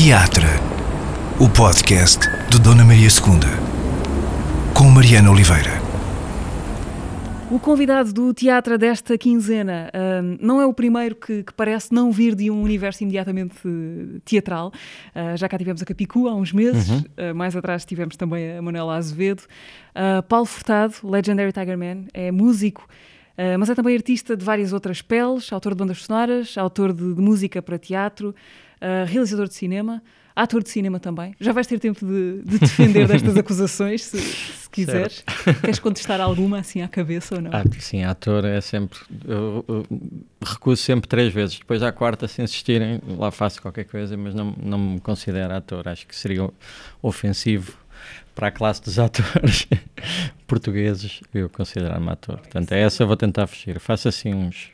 Teatro, o podcast de Dona Maria II, com Mariana Oliveira. O convidado do teatro desta quinzena uh, não é o primeiro que, que, parece não vir de um universo imediatamente teatral. Uh, já cá tivemos a Capicu há uns meses, uhum. uh, mais atrás tivemos também a Manuela Azevedo. Paulo Furtado, Legendary Tiger Man, é músico, mas é também artista de várias outras peles, autor de bandas sonoras, autor de, de música para teatro, realizador de cinema ator de cinema também. Já vais ter tempo de, de defender destas acusações, se, se quiseres. Certo. Queres contestar alguma assim à cabeça ou não? Ah, sim, ator é sempre. Eu, eu, recuso sempre três vezes. Depois à quarta, se insistirem, lá faço qualquer coisa, mas não, não me considero ator. Acho que seria ofensivo para a classe dos atores portugueses eu considerar-me ator. Portanto, é essa eu vou tentar fugir. Faço assim uns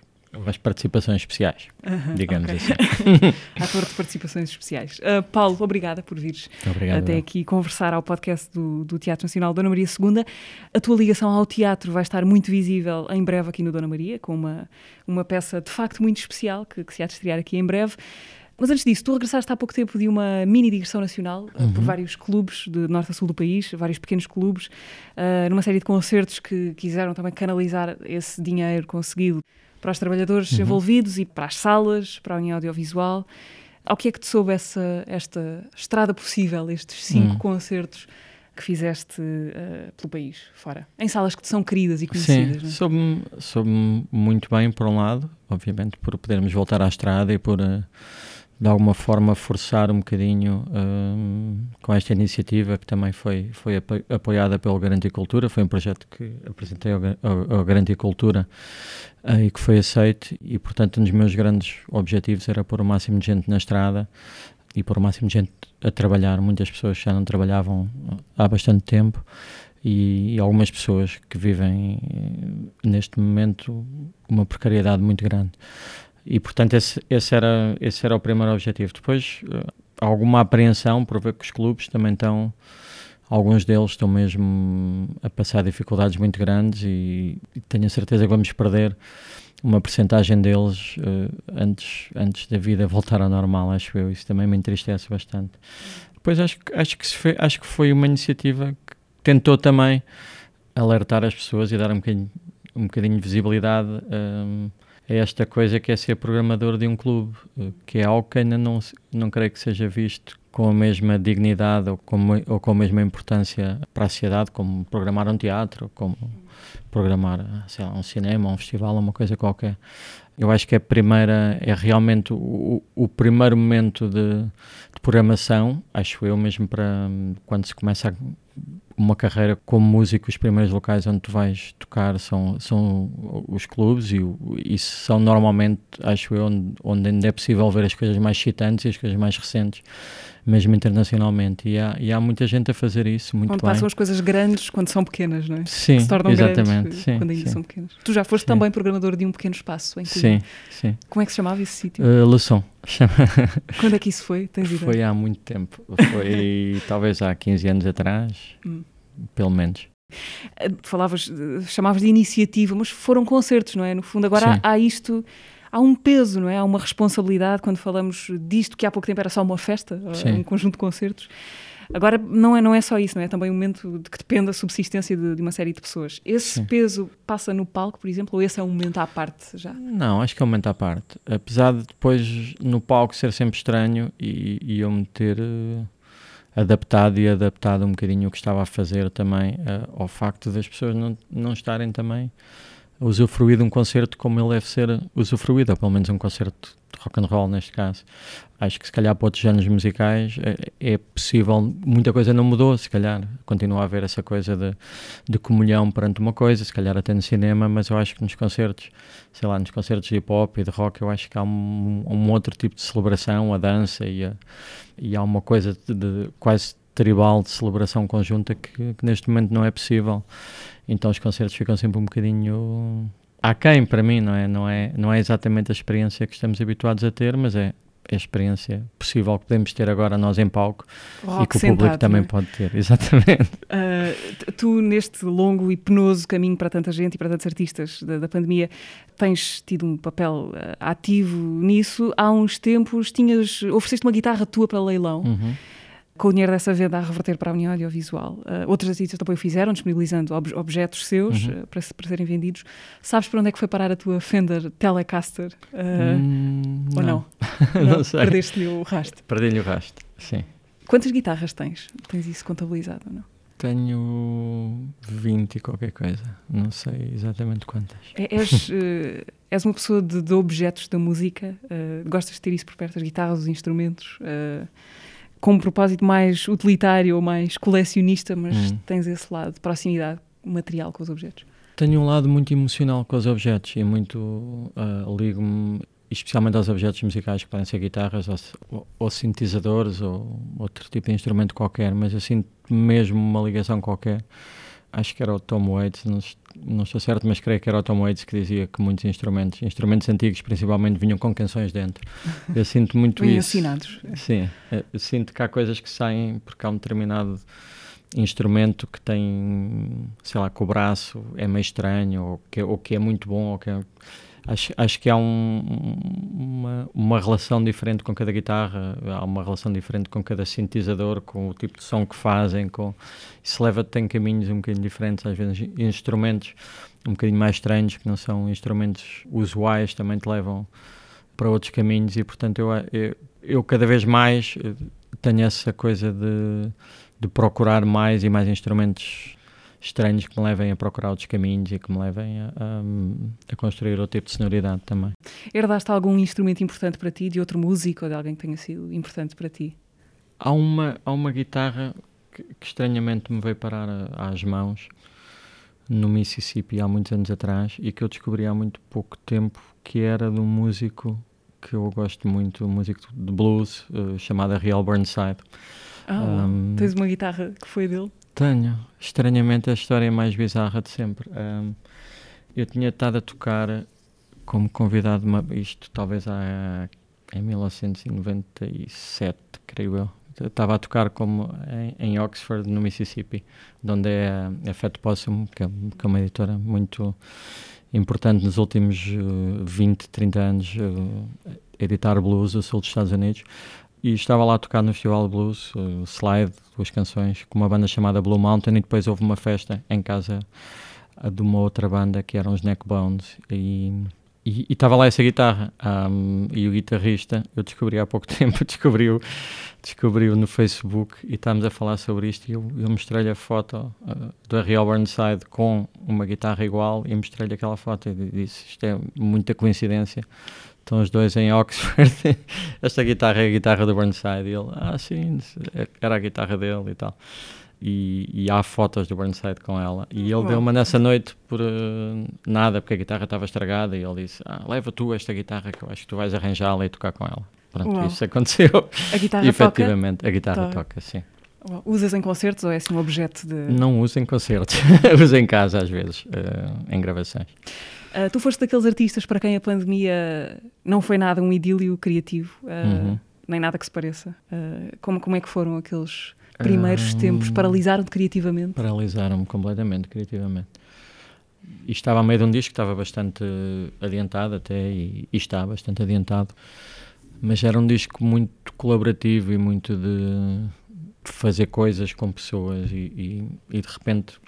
as participações especiais, digamos okay. assim. Ator de participações especiais. Uh, Paulo, obrigada por vires Obrigado, até aqui conversar ao podcast do, do Teatro Nacional Dona Maria II. A tua ligação ao teatro vai estar muito visível em breve aqui no Dona Maria, com uma, uma peça de facto muito especial que, que se há de estrear aqui em breve. Mas antes disso, tu regressaste há pouco tempo de uma mini digressão nacional uhum. por vários clubes de norte a sul do país, vários pequenos clubes, uh, numa série de concertos que quiseram também canalizar esse dinheiro conseguido para os trabalhadores uhum. envolvidos e para as salas, para a União Audiovisual. Ao que é que te soube essa, esta estrada possível, estes cinco uhum. concertos que fizeste uh, pelo país, fora? Em salas que te são queridas e conhecidas, Sim, é? soube-me soube muito bem, por um lado, obviamente, por podermos voltar à estrada e por... Uh, de alguma forma forçar um bocadinho um, com esta iniciativa que também foi, foi apoiada pelo Garanticultura, foi um projeto que apresentei ao, ao, ao Garanticultura uh, e que foi aceito. E portanto um dos meus grandes objetivos era pôr o máximo de gente na estrada e pôr o máximo de gente a trabalhar, muitas pessoas já não trabalhavam há bastante tempo e, e algumas pessoas que vivem eh, neste momento uma precariedade muito grande. E, portanto, esse, esse, era, esse era o primeiro objetivo. Depois, uh, alguma apreensão por ver que os clubes também estão, alguns deles estão mesmo a passar dificuldades muito grandes e, e tenho a certeza que vamos perder uma percentagem deles uh, antes, antes da vida voltar ao normal, acho eu. Isso também me entristece bastante. Depois, acho, acho, que, foi, acho que foi uma iniciativa que tentou também alertar as pessoas e dar um bocadinho, um bocadinho de visibilidade. Um, é esta coisa que é ser programador de um clube, que é algo que ainda não, não creio que seja visto com a mesma dignidade ou com, ou com a mesma importância para a sociedade, como programar um teatro, como programar lá, um cinema, um festival, uma coisa qualquer. Eu acho que a primeira, é realmente o, o primeiro momento de, de programação, acho eu mesmo para quando se começa a uma carreira como músico, os primeiros locais onde tu vais tocar são, são os clubes e, e são normalmente, acho eu, onde, onde ainda é possível ver as coisas mais excitantes e as coisas mais recentes, mesmo internacionalmente. E há, e há muita gente a fazer isso muito onde bem. passam as coisas grandes quando são pequenas, não é? Sim, se tornam exatamente. Grandes, sim, quando ainda sim. são pequenas. Tu já foste sim. também programador de um pequeno espaço em Sim, sim. Como é que se chamava esse sítio? Uh, Leçon. Quando é que isso foi? Tens ideia? Foi há muito tempo. Foi talvez há 15 anos atrás, hum. Pelo menos. Eh, falavas, chamavas de iniciativa, mas foram concertos, não é? No fundo, agora há, há, isto, há um peso, não é? Há uma responsabilidade quando falamos disto que há pouco tempo era só uma festa, Sim. um conjunto de concertos. Agora não é, não é só isso, não é? é também um momento de que depende da subsistência de, de uma série de pessoas. Esse Sim. peso passa no palco, por exemplo, ou esse é um momento à parte já? Não, acho que é um momento à parte. Apesar de depois no palco ser sempre estranho e, e eu me ter. Uh adaptado e adaptado um bocadinho o que estava a fazer também uh, ao facto das pessoas não, não estarem também usufruir de um concerto como ele deve ser usufruído, ou pelo menos um concerto de rock and roll neste caso. Acho que se calhar para outros géneros musicais é, é, possível, muita coisa não mudou, se calhar continua a haver essa coisa de, de comunhão perante uma coisa, se calhar até no cinema, mas eu acho que nos concertos, sei lá, nos concertos de hip hop e de rock, eu acho que há um, um outro tipo de celebração, a dança e, a, e há uma coisa de, de quase tribal de celebração conjunta que, que, neste momento não é possível. Então os concertos ficam sempre um bocadinho aquém para mim, não é? Não é, não é exatamente a experiência que estamos habituados a ter, mas é a experiência possível que podemos ter agora nós em palco Rock e que o sentado, público também é? pode ter, exatamente. Uh, tu, neste longo e penoso caminho para tanta gente e para tantos artistas da, da pandemia, tens tido um papel uh, ativo nisso. Há uns tempos tinhas, ofereceste uma guitarra tua para leilão. Uhum com o dinheiro dessa venda a reverter para a União Audiovisual. Uh, outros artistas também o fizeram, disponibilizando ob objetos seus uhum. uh, para, para, serem vendidos. Sabes para onde é que foi parar a tua Fender Telecaster? Uh, hum, ou não? Não, não sei. Perdeste-lhe o rastro? Perdi-lhe o rastro, sim. Quantas guitarras tens? Tens isso contabilizado ou não? Tenho 20 e qualquer coisa, não sei exatamente quantas. É, és, és uma pessoa de, de, objetos da música? gostas de ter isso por perto, as guitarras, os instrumentos? Com um propósito mais utilitário ou mais colecionista, mas hum. tens esse lado de proximidade material com os objetos. Tenho um lado muito emocional com os objetos e muito uh, ligo-me especialmente aos objetos musicais que podem ser guitarras ou, ou, sintetizadores ou outro tipo de instrumento qualquer, mas eu sinto mesmo uma ligação qualquer acho que era o Tom Waits, não, não estou certo, mas creio que era o Tom Waits que dizia que muitos instrumentos, instrumentos antigos principalmente, vinham com canções dentro. Eu sinto muito isso. assinados. Sim, eu sinto que há coisas que saem porque há um determinado instrumento que tem, sei lá, que o braço é meio estranho, ou que, ou que é muito bom, ou que é, acho, acho que há um, uma, uma relação diferente com cada guitarra, há uma relação diferente com cada sintetizador, com o tipo de som que fazem, com, isso leva-te em caminhos um bocadinho diferentes, às vezes instrumentos um bocadinho mais estranhos, que não são instrumentos usuais, também te levam para outros caminhos e portanto eu, eu, eu cada vez mais eh, tenho essa coisa de, de procurar mais e mais instrumentos estranhos que me levem a procurar outros caminhos e que me levem a, a, a, construir outro tipo de sonoridade também. Herdaste algum instrumento importante para ti, de outro músico ou de alguém que tenha sido importante para ti? Há uma, há uma guitarra que, que estranhamente me veio parar a, às mãos no Mississippi há muitos anos atrás e que eu descobri há muito pouco tempo que era de um músico que eu gosto muito, um músico de blues uh, chamado Real Burnside. Um, tens uma guitarra que foi dele? Tenho. Estranhamente, a história mais bizarra de sempre. Um, eu tinha estado a tocar como convidado, uma, isto talvez há, em 1997, creio eu. Estava a tocar como em, em, Oxford, no Mississippi, onde é a, a Fat Possum, que é, que é, uma editora muito importante nos últimos uh, 20, 30 anos, uh, editar blues, o sul dos Estados Unidos e estava lá a tocar no Festival Blues, uh, Slide, duas canções, com uma banda chamada Blue Mountain, e depois houve uma festa em casa de uma outra banda que eram os Neckbones, e estava lá essa guitarra um, e o guitarrista eu descobri há pouco tempo descobriu descobriu no Facebook e estávamos a falar sobre isto e eu, eu mostrei-lhe a foto uh, do Real Burnside com uma guitarra igual e mostrei-lhe aquela foto e disse isto é muita coincidência Estão os dois em Oxford. Esta guitarra é a guitarra do Burnside. E ele, ah, sim, era a guitarra dele e tal. E, e há fotos do Burnside com ela. E ele deu uma nessa noite por uh, nada, porque a guitarra estava estragada. E ele disse: ah, leva tu esta guitarra que eu acho que tu vais arranjá-la e tocar com ela. Pronto, Uau. isso aconteceu. A guitarra Efetivamente, toca? a guitarra tá. toca, sim. Usas em concertos ou é assim um objeto de. Não uso em concertos, uso em casa às vezes, uh, em gravações. Uh, tu foste daqueles artistas para quem a pandemia não foi nada um idílio criativo, uh, uhum. nem nada que se pareça. Uh, como, como é que foram aqueles primeiros tempos? Paralisaram-te criativamente? Paralisaram-me completamente criativamente. E estava a meio de um disco que estava bastante adiantado até, e, e está bastante adiantado, mas era um disco muito colaborativo e muito de fazer coisas com pessoas e, e, e de repente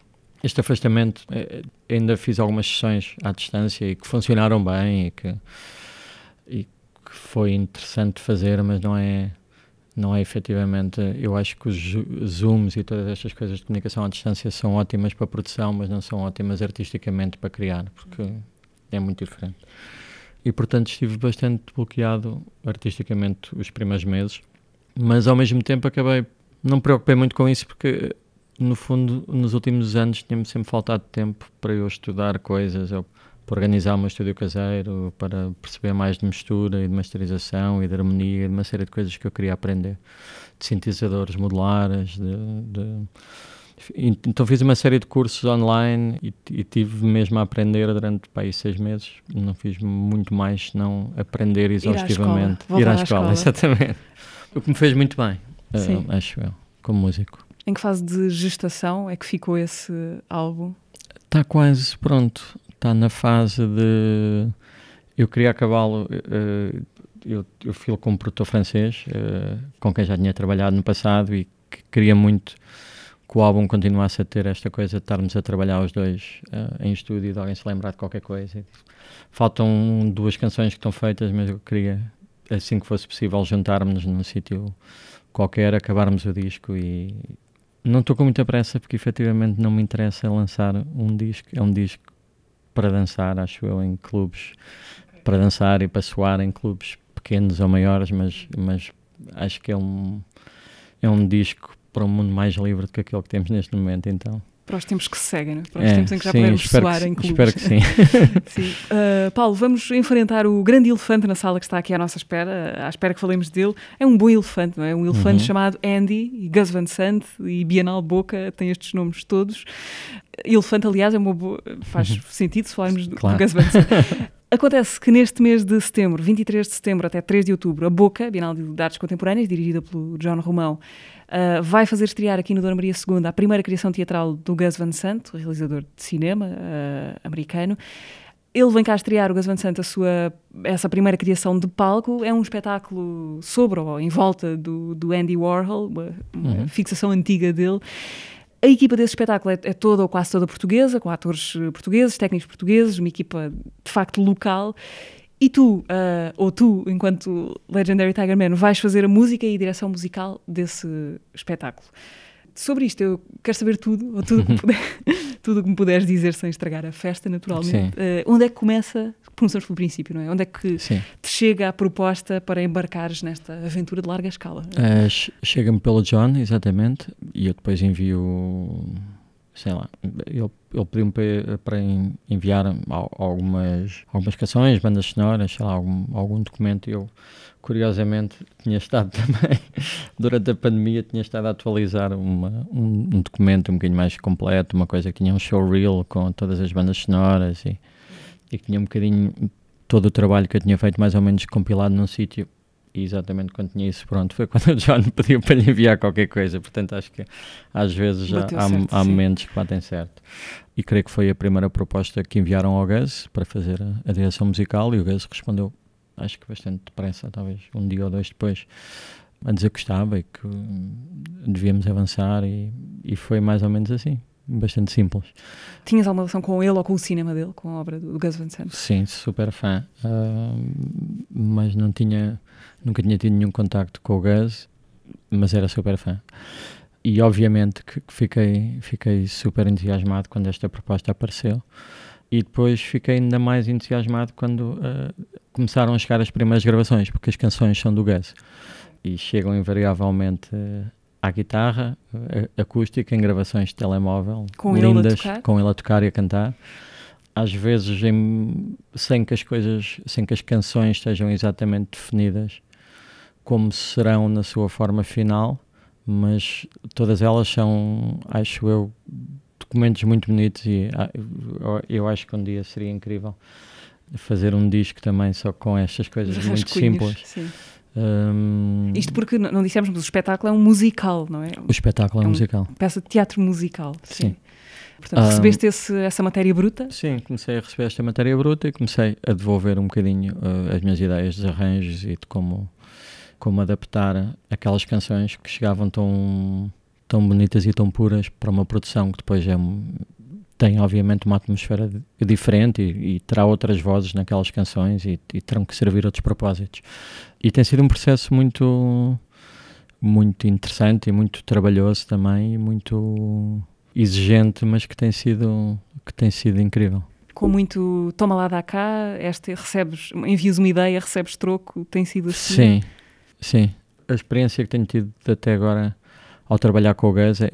este afastamento, eh, ainda fiz algumas sessões à distância e que funcionaram bem e que, e que foi interessante fazer, mas não é, não é efetivamente. Eu acho que os Zooms e todas estas coisas de comunicação à distância são ótimas para produção, mas não são ótimas artisticamente para criar, porque é muito diferente. E portanto estive bastante bloqueado artisticamente os primeiros meses, mas ao mesmo tempo acabei. Não me preocupei muito com isso porque no fundo, nos últimos anos tinha-me sempre faltado tempo para eu estudar coisas, ou para organizar o meu estúdio caseiro, para perceber mais de mistura e de masterização e de harmonia e de uma série de coisas que eu queria aprender. De sintetizadores modulares, de, de, Então fiz uma série de cursos online e, e tive mesmo a aprender durante pá, seis meses. Não fiz muito mais senão aprender exaustivamente. Ir à escola, Ir à escola, exatamente. O que me fez muito bem, uh, acho eu, como músico. Em que fase de gestação é que ficou esse álbum? Está quase pronto. Está na fase de. Eu queria acabá-lo. Uh, eu, eu filo com um produtor francês, uh, com quem já tinha trabalhado no passado e que queria muito que o álbum continuasse a ter esta coisa de estarmos a trabalhar os dois em estúdio e de alguém se lembrar de qualquer coisa. Faltam duas canções que estão feitas, mas eu queria, assim que fosse possível, juntarmos num sítio qualquer, acabarmos o disco e não estou com muita pressa porque efetivamente não me interessa lançar um disco. É um disco para dançar, acho eu, em clubes, para dançar e para soar em clubes pequenos ou maiores, mas, mas acho que é um, é um disco para um mundo mais livre do que aquele que temos neste momento, então. Para os tempos que se seguem, né? para os é, tempos em que já sim, podemos soar que, em clubes. Espero que sim. sim. Uh, Paulo, vamos enfrentar o grande elefante na sala que está aqui à nossa espera, à espera que falemos dele. É um bom elefante, não é? Um elefante uhum. chamado Andy, e Gus Van Sant e Bienal Boca, tem estes nomes todos. Elefante, aliás, é uma boa... faz uhum. sentido se falarmos claro. do Gus Van Sant. Acontece que neste mês de setembro, 23 de setembro até 3 de outubro, a Boca, Bienal de Artes Contemporâneas, dirigida pelo John Romão, Uh, vai fazer estrear aqui no Dona Maria II a primeira criação teatral do Gus Van Sant, realizador de cinema uh, americano. Ele vem cá estrear, o Gus Van Sant, a sua, essa primeira criação de palco. É um espetáculo sobre ou em volta do, do Andy Warhol, uma, uma uhum. fixação antiga dele. A equipa desse espetáculo é, é, toda ou quase toda portuguesa, com atores portugueses, técnicos portugueses, uma equipa de facto local. E tu, uh, ou tu, enquanto Legendary Tiger Man, vais fazer a música e a direção musical desse espetáculo. Sobre isto, eu quero saber tudo, ou tudo que, puder, tudo que me puderes dizer sem estragar a festa, naturalmente. Uh, onde é que começa? Começamos pelo princípio, não é? Onde é que Sim. te chega a proposta para embarcares nesta aventura de larga escala? Uh, Chega-me pelo John, exatamente, e eu depois envio sei lá, ele, ele pediu-me para, enviar algumas, algumas canções, bandas sonoras, sei lá, algum, algum documento. Eu, curiosamente, tinha estado também, durante a pandemia, tinha estado a atualizar uma, um, um, documento um bocadinho mais completo, uma coisa que tinha um showreel com todas as bandas sonoras e, e que tinha um bocadinho todo o trabalho que eu tinha feito mais ou menos compilado num sítio e exatamente quando tinha isso pronto foi quando o John pediu para lhe enviar qualquer coisa. Portanto, acho que às vezes há, certo, há momentos que batem certo. E creio que foi a primeira proposta que enviaram ao Gus para fazer a, a direção musical e o Gus respondeu, acho que bastante depressa, talvez um dia ou dois depois, a dizer que gostava e que devíamos avançar e, e foi mais ou menos assim bastante simples. Tinhas alguma relação com ele ou com o cinema dele, com a obra do Gus Van Sant? Sim, super fã, uh, mas não tinha, nunca tinha tido nenhum contacto com o Gus, mas era super fã. E obviamente que fiquei, fiquei super entusiasmado quando esta proposta apareceu. E depois fiquei ainda mais entusiasmado quando uh, começaram a chegar as primeiras gravações, porque as canções são do Gus. E chegam invariavelmente uh, à guitarra acústica em gravações de telemóvel com lindas, ele com ele a tocar e a cantar. Às vezes em, sem que as coisas, sem que as canções estejam exatamente definidas como serão na sua forma final, mas todas elas são, acho eu, documentos muito bonitos e ah, eu acho que um dia seria incrível fazer um disco também só com estas coisas muito simples. Sim um, Isto porque não dissemos, mas o espetáculo é um musical, não é? O espetáculo é, é um musical. Peça de teatro musical. Sim. sim. Portanto, um, recebeste esse, essa matéria bruta? Sim, comecei a receber esta matéria bruta e comecei a devolver um bocadinho uh, as minhas ideias de arranjos e de como, como adaptar aquelas canções que chegavam tão, tão bonitas e tão puras para uma produção que depois é tem obviamente uma atmosfera diferente e, e, terá outras vozes naquelas canções e, e, terão que servir outros propósitos. E tem sido um processo muito muito interessante e muito trabalhoso também e muito exigente, mas que tem sido que tem sido incrível. Com muito toma lá dá cá, este recebes, envias uma ideia, recebes troco, tem sido assim? Sim, sim. A experiência que tenho tido até agora ao trabalhar com o Gus é,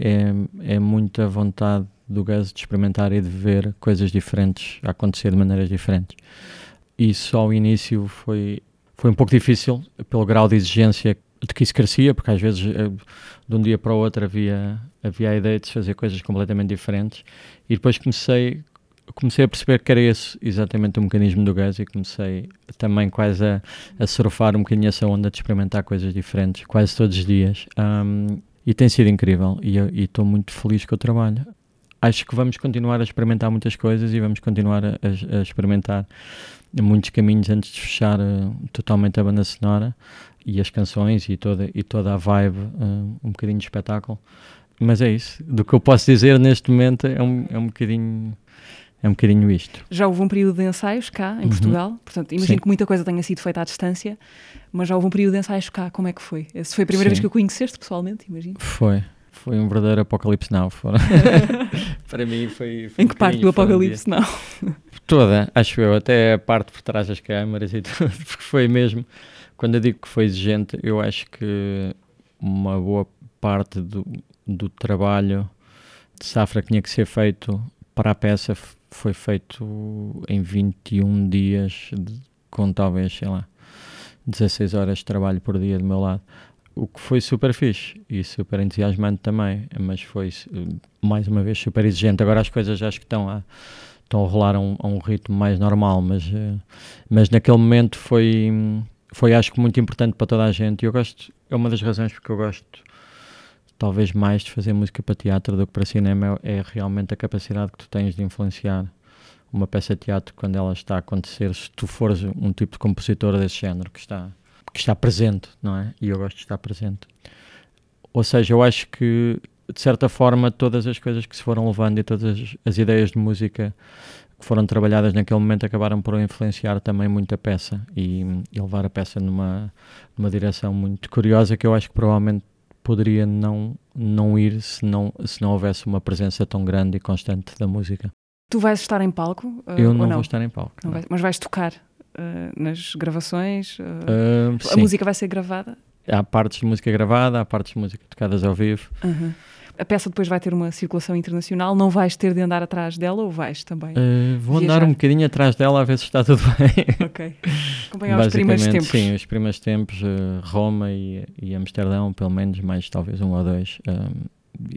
é muita vontade do Gus de experimentar e de ver coisas diferentes acontecer de maneiras diferentes. Isso ao início foi, foi um pouco difícil, pelo grau de exigência de que isso crescia, porque às vezes de um dia para o outro havia, havia a ideia de se fazer coisas completamente diferentes. E depois comecei comecei a perceber que era esse exatamente o mecanismo do gás e comecei também quase a, a surfar um bocadinho essa onda de experimentar coisas diferentes quase todos os dias. Um, e tem sido incrível. E estou muito feliz com o trabalho acho que vamos continuar a experimentar muitas coisas e vamos continuar a, a experimentar muitos caminhos antes de fechar uh, totalmente a banda sonora e as canções e toda, e toda a vibe, uh, um bocadinho de espetáculo. Mas é isso. Do que eu posso dizer neste momento é um, é um bocadinho. É um bocadinho isto. Já houve um período de ensaios cá, em uhum. Portugal, portanto, imagino Sim. que muita coisa tenha sido feita à distância, mas já houve um período de ensaios cá, como é que foi? Se foi a primeira Sim. vez que o conheceste pessoalmente, imagino? Foi, foi um verdadeiro apocalipse now. Para mim foi, foi Em que um parte do apocalipse um now? Toda, acho eu, até a parte por trás das câmaras e tudo, porque foi mesmo quando eu digo que foi exigente, eu acho que uma boa parte do, do trabalho de safra que tinha que ser feito para a peça foi feito em 21 dias, de, com talvez, sei lá, 16 horas de trabalho por dia do meu lado. O que foi super fixe e super entusiasmante também, mas foi mais uma vez super exigente. Agora as coisas acho que estão a, estão a rolar a um, a um ritmo mais normal, mas, eh, mas naquele momento foi foi acho que muito importante para toda a gente e eu gosto, é uma das razões porque eu gosto talvez mais de fazer música para teatro do que para cinema é realmente a capacidade que tu tens de influenciar uma peça de teatro quando ela está a acontecer, se tu fores um tipo de compositor desse género que está, que está presente, não é? E eu gosto de estar presente. Ou seja, eu acho que de certa forma todas as coisas que se foram levando e todas as, as ideias de música que foram trabalhadas naquele momento acabaram por influenciar também muito a peça e, e, levar a peça numa, numa direção muito curiosa que eu acho que provavelmente poderia não, não ir se não, se não houvesse uma presença tão grande e constante da música. Tu vais estar em palco? Uh, eu não, não, vou estar em palco. Vais, mas vais tocar nas gravações? Uh, a música vai ser gravada? Há partes de música gravada, há partes de música tocadas ao vivo. -huh a peça depois vai ter uma circulação internacional, não vais ter de andar atrás dela ou vais também? Uh, vou viajar? andar um bocadinho atrás dela a ver se está tudo bem. Ok. Acompanhar os primeiros tempos. Sim, os primeiros tempos, uh, Roma e, e, Amsterdão, pelo menos mais talvez um ou dois,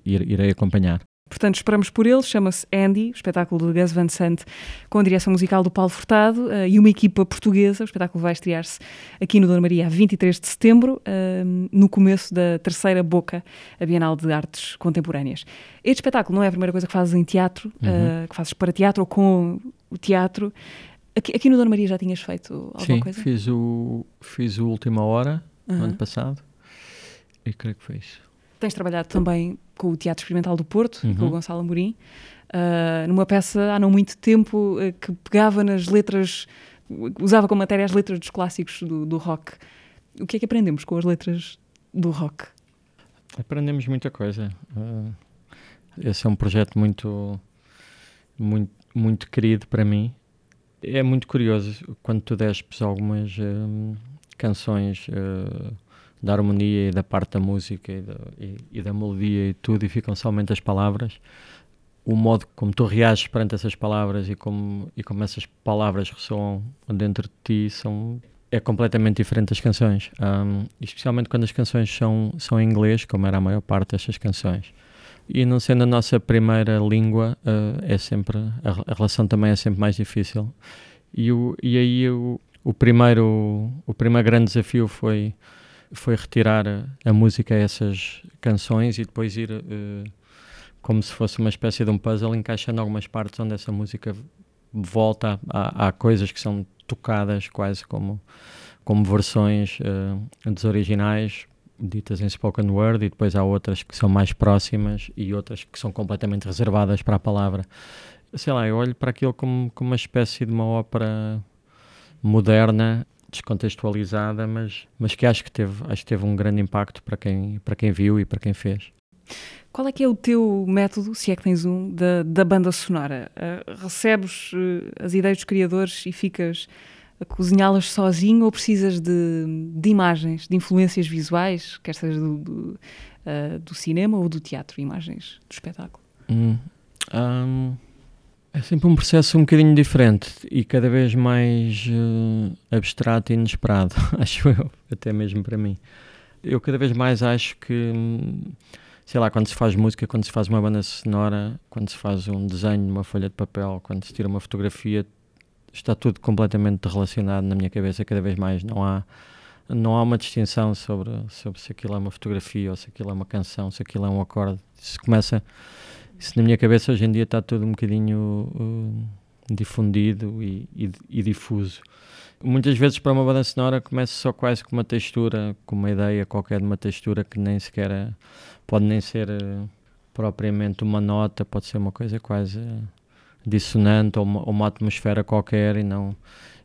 irei acompanhar. Portanto, esperamos por ele. Chama-se Andy, o espetáculo de Gus Van Sant, com a direção musical do Paulo Furtado uh, e uma equipa portuguesa. O espetáculo vai estrear-se aqui no Dona Maria a 23 de setembro, uh, no começo da terceira boca, a Bienal de Artes Contemporâneas. Este espetáculo não é a primeira coisa que fazes em teatro, uhum. uh, que fazes para teatro ou com o teatro. Aqui, aqui, no Dona Maria já tinhas feito alguma Sim, coisa? Sim, fiz o, fiz o Última Hora, uhum. no ano passado, e creio que foi isso. Tens trabalhado também com o Teatro Experimental do Porto, uhum. com o Gonçalo Amorim, uh, numa peça há não muito tempo uh, que pegava nas letras, usava como matéria as letras dos clássicos do, do rock. O que é que aprendemos com as letras do rock? Aprendemos muita coisa. Uh, esse é um projeto muito, muito, muito querido para mim. É muito curioso quando tu despes algumas canções da harmonia e da parte da música e da, e, e da melodia e tudo, e ficam somente as palavras. O modo como tu reages perante essas palavras e como, e como essas palavras ressoam dentro de ti são, é completamente diferente das canções. Um, especialmente quando as canções são, são em inglês, como era a maior parte destas canções. E não sendo a nossa primeira língua, uh, é sempre, a, a, relação também é sempre mais difícil. E, o, e aí o, o, primeiro, o primeiro grande desafio foi foi retirar a, a, música a essas canções e depois ir uh, como se fosse uma espécie de um puzzle encaixando algumas partes onde essa música volta a coisas que são tocadas quase como como versões uh, dos originais ditas em spoken word e depois há outras que são mais próximas e outras que são completamente reservadas para a palavra. Sei lá, eu olho para aquilo como, como uma espécie de uma ópera moderna descontextualizada, mas, mas que acho que teve, acho que teve um grande impacto para quem, para quem viu e para quem fez. Qual é que é o teu método, se é que tens um, da, da banda sonora? Uh, recebes uh, as ideias dos criadores e ficas a cozinhá-las sozinho ou precisas de, de, imagens, de influências visuais, quer seja do, do, uh, do cinema ou do teatro, imagens do espetáculo? Hum, um, é sempre um processo um bocadinho diferente e cada vez mais uh, abstrato e inesperado, acho eu, até mesmo para mim. Eu cada vez mais acho que, sei lá, quando se faz música, quando se faz uma banda sonora, quando se faz um desenho numa folha de papel, quando se tira uma fotografia, está tudo completamente relacionado na minha cabeça cada vez mais. Não há, não há uma distinção sobre, sobre se aquilo é uma fotografia ou se aquilo é uma canção, se aquilo é um acorde. Isso começa, isso na minha cabeça hoje em dia está tudo um bocadinho uh, difundido e, e, e, difuso. Muitas vezes para uma banda sonora começa só quase com uma textura, com uma ideia qualquer de uma textura que nem sequer é, pode nem ser uh, propriamente uma nota, pode ser uma coisa quase uh, dissonante ou uma, ou uma, atmosfera qualquer e não,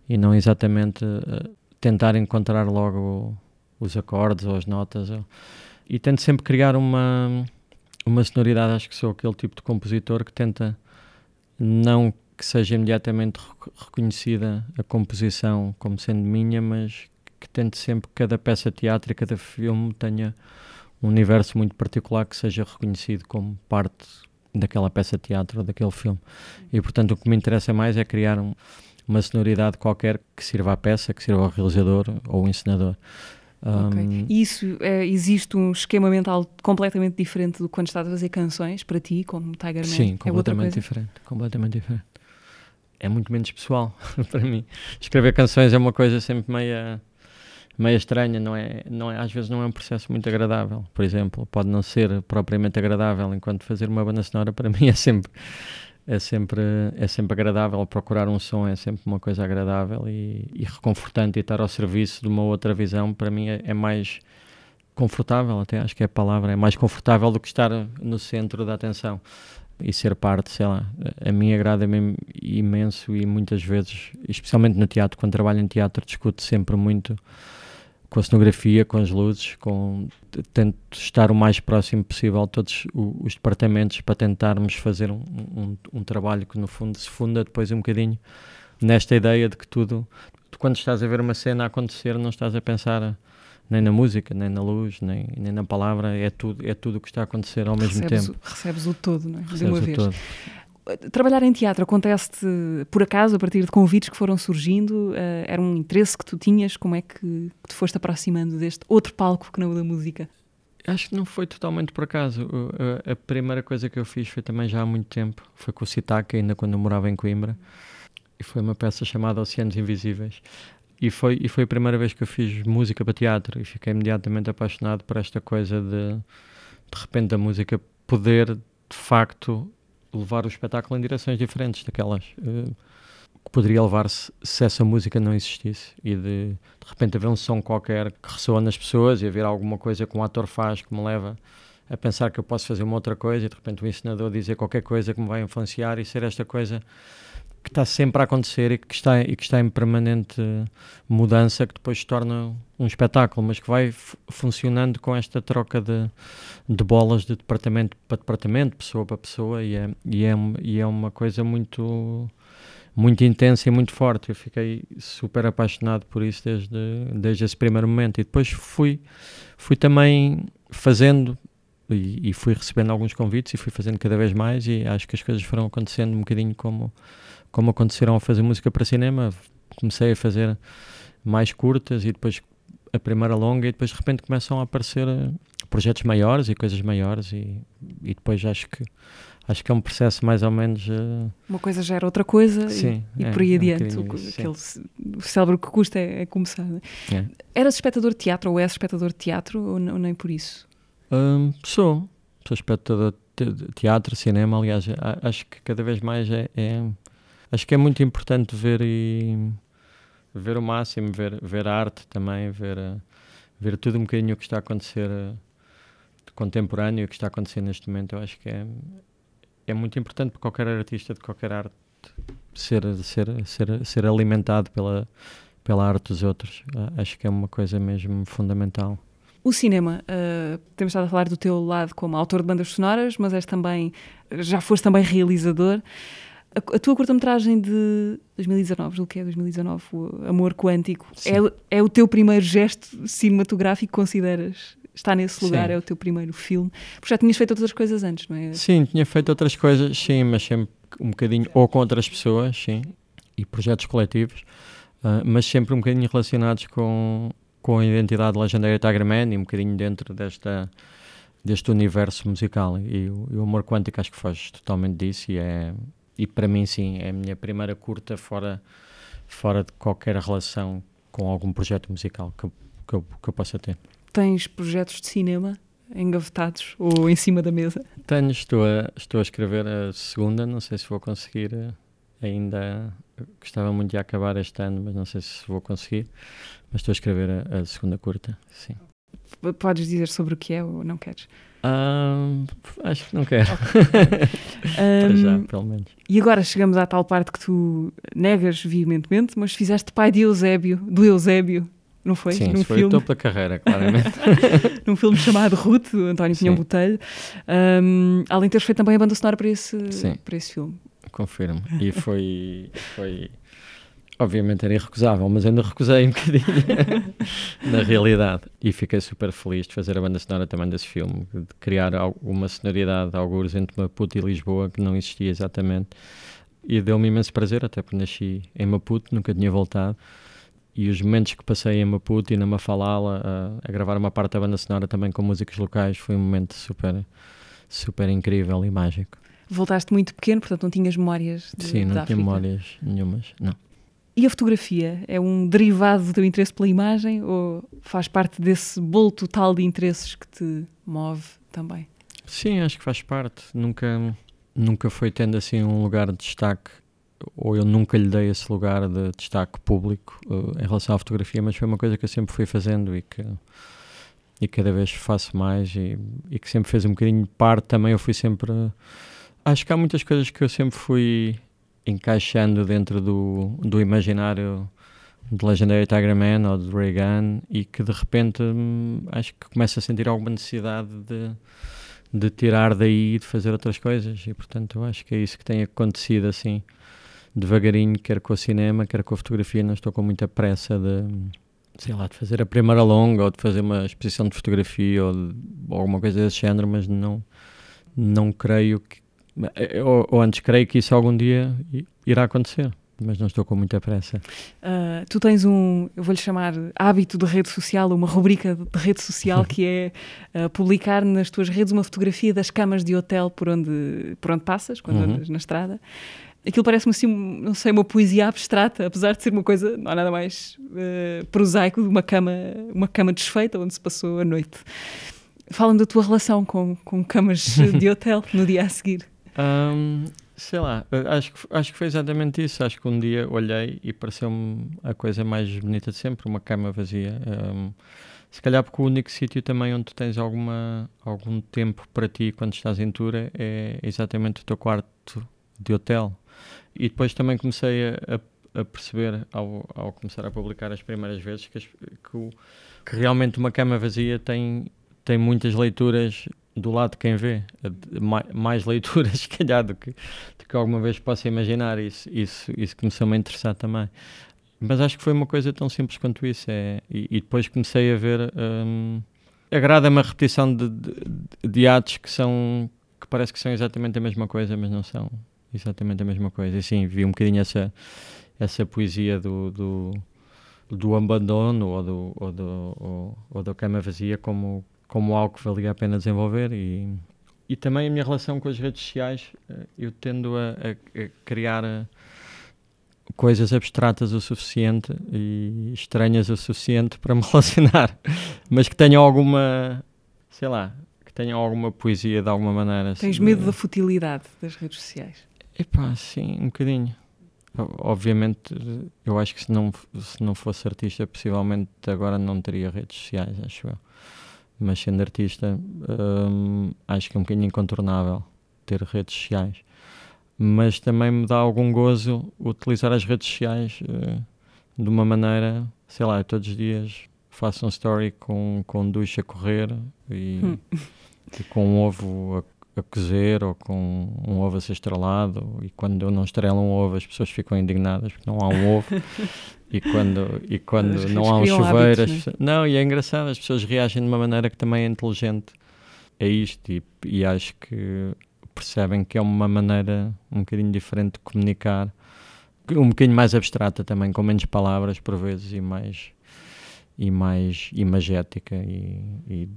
e não exatamente uh, tentar encontrar logo os acordes ou as notas. Ou, e tento sempre criar uma, uma sonoridade. Acho que sou aquele tipo de compositor que tenta não que seja imediatamente reconhecida a composição como sendo minha, mas que tente sempre que cada peça teatro e cada filme tenha um universo muito particular que seja reconhecido como parte daquela peça teatro ou daquele filme. E portanto o que me interessa mais é criar um, uma sonoridade qualquer que sirva à peça, que sirva ao realizador ou ao encenador. Okay. Um, isso é, existe um esquema mental completamente diferente do quando estás a fazer canções para ti, como Tiger Man? Sim, é completamente é diferente, completamente diferente. É muito menos pessoal para mim. Escrever canções é uma coisa sempre meia meio estranha, não é, não é, às vezes não é um processo muito agradável. Por exemplo, pode não ser propriamente agradável, enquanto fazer uma banda sonora para mim é sempre é sempre é sempre agradável procurar um som é sempre uma coisa agradável e, e reconfortante. E estar ao serviço de uma outra visão para mim é, é, mais confortável até acho que é a palavra é mais confortável do que estar no centro da atenção e ser parte sei lá. A mim agrada-me imenso e muitas vezes especialmente no teatro quando trabalho em teatro discuto sempre muito com a cenografia, com as luzes, com tento estar o mais próximo possível a todos os departamentos para tentarmos fazer um, um, um, trabalho que no fundo se funda depois um bocadinho nesta ideia de que tudo, tu, quando estás a ver uma cena acontecer, não estás a pensar nem na música, nem na luz, nem, nem na palavra, é tudo é tudo o que está a acontecer ao mesmo recebes tempo. O, recebes o todo, não é? Recebes de uma vez. Todo. Trabalhar em teatro acontece por acaso, a partir de convites que foram surgindo? Uh, era um interesse que tu tinhas? Como é que te foste aproximando deste outro palco que não o da música? Acho que não foi totalmente por acaso. a, primeira coisa que eu fiz foi também já há muito tempo. Foi com o Citaca, ainda quando eu morava em Coimbra. E foi uma peça chamada Oceanos Invisíveis. E foi, e foi a primeira vez que eu fiz música para teatro. E fiquei imediatamente apaixonado por esta coisa de, de repente, a música poder, de facto, levar o espetáculo em direções diferentes daquelas uh, que poderia levar-se se essa música não existisse e de de repente haver um som qualquer que ressoa nas pessoas e haver alguma coisa que um ator faz que me leva a pensar que eu posso fazer uma outra coisa e de repente o ensinador dizer qualquer coisa que me vai influenciar e ser esta coisa que está sempre a acontecer e que está, e que está em permanente mudança, que depois se torna um espetáculo, mas que vai funcionando com esta troca de, de bolas de departamento para departamento, pessoa para pessoa, e é, e é, e é uma coisa muito muito intensa e muito forte. Eu fiquei super apaixonado por isso desde, desde esse primeiro momento. E depois fui, fui também fazendo e, e, fui recebendo alguns convites e fui fazendo cada vez mais. E acho que as coisas foram acontecendo um bocadinho como, como aconteceram a fazer música para cinema, comecei a fazer mais curtas e depois a primeira longa e depois de repente começam a aparecer eh, projetos maiores e coisas maiores e, e depois acho que acho que é um processo mais ou menos uh... uma coisa gera outra coisa sim, e, é, por aí é adiante um o, aquele, o cérebro que custa é, é começar né? é. eras espectador de teatro ou és espectador de teatro ou, ou nem por isso? Um, sou sou espectador de teatro, cinema aliás acho que cada vez mais é, é acho que é muito importante ver e ver o máximo, ver, ver a arte também, ver, eh, ver tudo um bocadinho o que está a acontecer uh, contemporâneo, o que está a acontecer neste momento. Eu acho que é, é muito importante para qualquer artista de qualquer arte ser, ser, ser, ser alimentado pela, pela arte dos outros. Uh, acho que é uma coisa mesmo fundamental. O cinema, uh, temos estado a falar do teu lado como autor de bandas sonoras, mas és também, já foste também realizador. A, a tua curta-metragem de 2019, do que é 2019, o Amor Quântico, é, é o teu primeiro gesto cinematográfico, consideras? Está nesse lugar, sim. é o teu primeiro filme. Porque já tinhas feito outras coisas antes, não é? Sim, tinha feito outras coisas, sim, mas sempre um bocadinho, ou com outras pessoas, sim, e projetos coletivos, uh, mas sempre um bocadinho relacionados com, com a identidade legendária de Tiger Man e um bocadinho dentro desta deste universo musical e e o Amor Quântico acho que faz totalmente disso e é e para mim sim é a minha primeira curta fora fora de qualquer relação com algum projeto musical que, que, eu, que eu possa ter. Tens projetos de cinema engavetados ou em cima da mesa? Tenho estou a estou a escrever a segunda não sei se vou conseguir eh, ainda. Gostava muito de acabar este ano mas não sei se vou conseguir. Mas estou a escrever a, a segunda curta sim Podes dizer sobre o que é ou não queres? Um, acho que não quero. Okay. um, já, pelo menos. E agora chegamos à tal parte que tu negas veementemente, mas fizeste pai de Eusébio, do Eusébio, não foi? Sim, Num foi filme. o topo da carreira, claramente. Num filme chamado Ruth, do António Pinhão Botelho. Um, além de teres feito também a banda sonora para esse, para esse filme. Confirmo. E foi, foi obviamente era irrecusável, mas ainda recusei um bocadinho na realidade. E fiquei super feliz de fazer a banda sonora também desse filme, de criar uma sonoridade, alguns entre Maputo e Lisboa, que não existia exatamente. E deu-me imenso prazer, até porque nasci em Maputo, nunca tinha voltado. E os momentos que passei em Maputo e na Mafalala a, a gravar uma parte da banda sonora também com músicas locais foi um momento super, super incrível e mágico. Voltaste muito pequeno, portanto não tinhas memórias de Sim, não tinha memórias nenhumas, não. E a fotografia é um derivado do teu interesse pela imagem ou faz parte desse bolo total de interesses que te move também? Sim, acho que faz parte. Nunca, nunca foi tendo assim um lugar de destaque, ou eu nunca lhe dei esse lugar de destaque público uh, em relação à fotografia, mas foi uma coisa que eu sempre fui fazendo e que e cada vez faço mais e, e que sempre fez um bocadinho parte também. Eu fui sempre. Acho que há muitas coisas que eu sempre fui encaixando dentro do, do imaginário de Legendary Tiger Man ou de Reagan e que de repente hum, acho que começa a sentir alguma necessidade de, de tirar daí e de fazer outras coisas. E portanto eu acho que é isso que tem acontecido assim devagarinho, quer com o cinema, quer com a fotografia, não estou com muita pressa de sei lá, de fazer a primeira longa ou de fazer uma exposição de fotografia ou, de, ou alguma coisa desse género, mas não não creio que ou, ou antes creio que isso algum dia irá acontecer mas não estou com muita pressa. Uh, tu tens um, eu vou-lhe chamar hábito de rede social, uma rubrica de rede social que é uh, publicar nas tuas redes uma fotografia das camas de hotel por onde, por onde passas, quando uhum. andas na estrada. Aquilo parece-me assim, não sei, uma poesia abstrata, apesar de ser uma coisa, não há nada mais uh, prosaico de uma cama, uma cama desfeita onde se passou a noite. Fala-me da tua relação com, com camas de hotel no dia a seguir. Um, sei lá, acho que, acho que foi exatamente isso. Acho que um dia olhei e pareceu-me a coisa mais bonita de sempre, uma cama vazia. Um, se calhar porque o único sítio também onde tens alguma, algum tempo para ti quando estás em tour é exatamente o teu quarto de hotel. E depois também comecei a, a, perceber, ao, ao, começar a publicar as primeiras vezes, que, que, que realmente uma cama vazia tem, tem muitas leituras do lado de quem vê, mais leituras, se calhar, do que, do que alguma vez possa imaginar. Isso, isso, isso começou-me a interessar também. Mas acho que foi uma coisa tão simples quanto isso. É, e, e depois comecei a ver. Hum, Agrada-me a repetição de, de, de, atos que são. que parece que são exatamente a mesma coisa, mas não são exatamente a mesma coisa. E sim, vi um bocadinho essa, essa poesia do, do, do abandono ou do, ou, do, ou, ou da cama vazia como como algo que valia a pena desenvolver e, e também a minha relação com as redes sociais, eh, eu tendo a, a, a criar eh, coisas abstratas o suficiente e estranhas o suficiente para me relacionar, mas que tenham alguma, sei lá, que tenham alguma poesia de alguma maneira. Tens assim, medo da futilidade das redes sociais? Epá, sim, um bocadinho. Obviamente, eu acho que se não, se não fosse artista, possivelmente agora não teria redes sociais, acho eu mas sendo artista, hum, acho que é um bocadinho incontornável ter redes sociais. Mas também me dá algum gozo utilizar as redes sociais uh, de uma maneira, sei lá, todos os dias faço um story com, com ducha a correr e, hum. e com um ovo a, a, cozer ou com um ovo a ser estrelado e quando eu não estrelo um ovo as pessoas ficam indignadas porque não há um ovo E quando, e quando não há um chuveiro. Hábitos, né? Não, e é engraçado, as pessoas reagem de uma maneira que também é inteligente a isto e, e acho que percebem que é uma maneira um bocadinho diferente de comunicar, um bocadinho mais abstrata também, com menos palavras por vezes e mais e mais imagética e, e,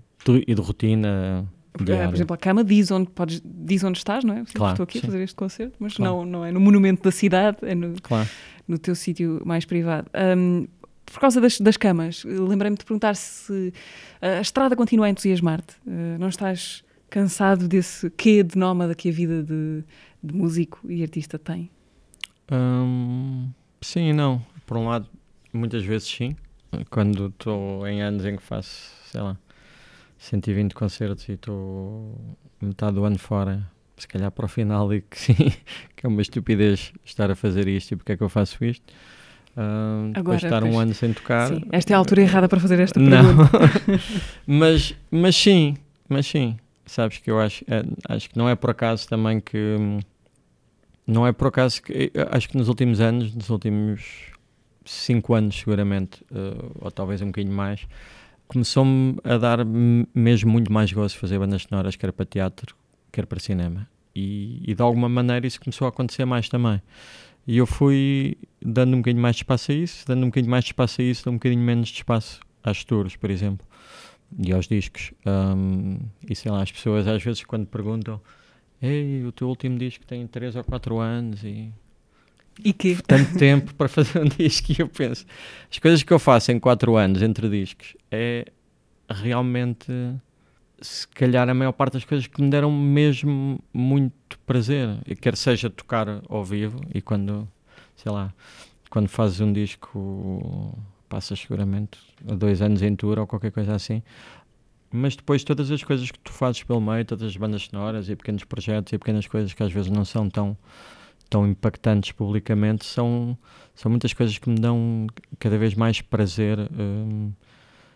e de rotina. Por exemplo, a cama diz onde, podes, diz onde estás, não é? Claro, estou aqui sim. a fazer este concerto, mas Claro. não, não é no monumento da cidade, é no, Claro. no teu sítio mais privado. Hum, por causa das, das camas, lembrei-me de perguntar se a estrada continua a entusiasmar-te. Uh, não estás cansado desse quê de nómada que a vida de, de músico e artista tem? Hum, sim e não. Por um lado, muitas vezes sim. Quando estou em anos em que faço, sei lá, 120 concertos e estou metade do ano fora, se calhar para o final e que sim, que é uma estupidez estar a fazer isto e porque é que eu faço isto. Hum, Agora, depois de estar pois, um ano sem tocar. Sim, esta é a altura errada para fazer esta Não, pergunta. mas, mas sim, mas sim. Sabes que eu acho, é, acho que não é por acaso também que. Não é por acaso que. Acho que nos últimos anos, nos últimos cinco anos seguramente, eh, ou talvez um bocadinho mais, começou-me a dar mesmo muito mais gosto fazer bandas sonoras, quer para teatro, quer para cinema. E, e de alguma maneira isso começou a acontecer mais também. E eu fui dando um bocadinho mais de espaço a isso, dando um bocadinho mais de espaço a isso, dando um bocadinho menos de espaço às tours, por exemplo, e aos discos. Um, e sei lá, as pessoas às vezes quando perguntam Ei, o teu último disco tem 3 ou 4 anos e E quê? tanto tempo para fazer um disco e eu penso, as coisas que eu faço em 4 anos entre discos é realmente se calhar a maior parte das coisas que me deram mesmo muito prazer, quer seja tocar ao vivo e quando, sei lá, quando fazes um disco passas seguramente a dois anos em tour ou qualquer coisa assim, mas depois todas as coisas que tu fazes pelo meio, todas as bandas sonoras e pequenos projetos e pequenas coisas que às vezes não são tão tão impactantes publicamente são são muitas coisas que me dão cada vez mais prazer hum.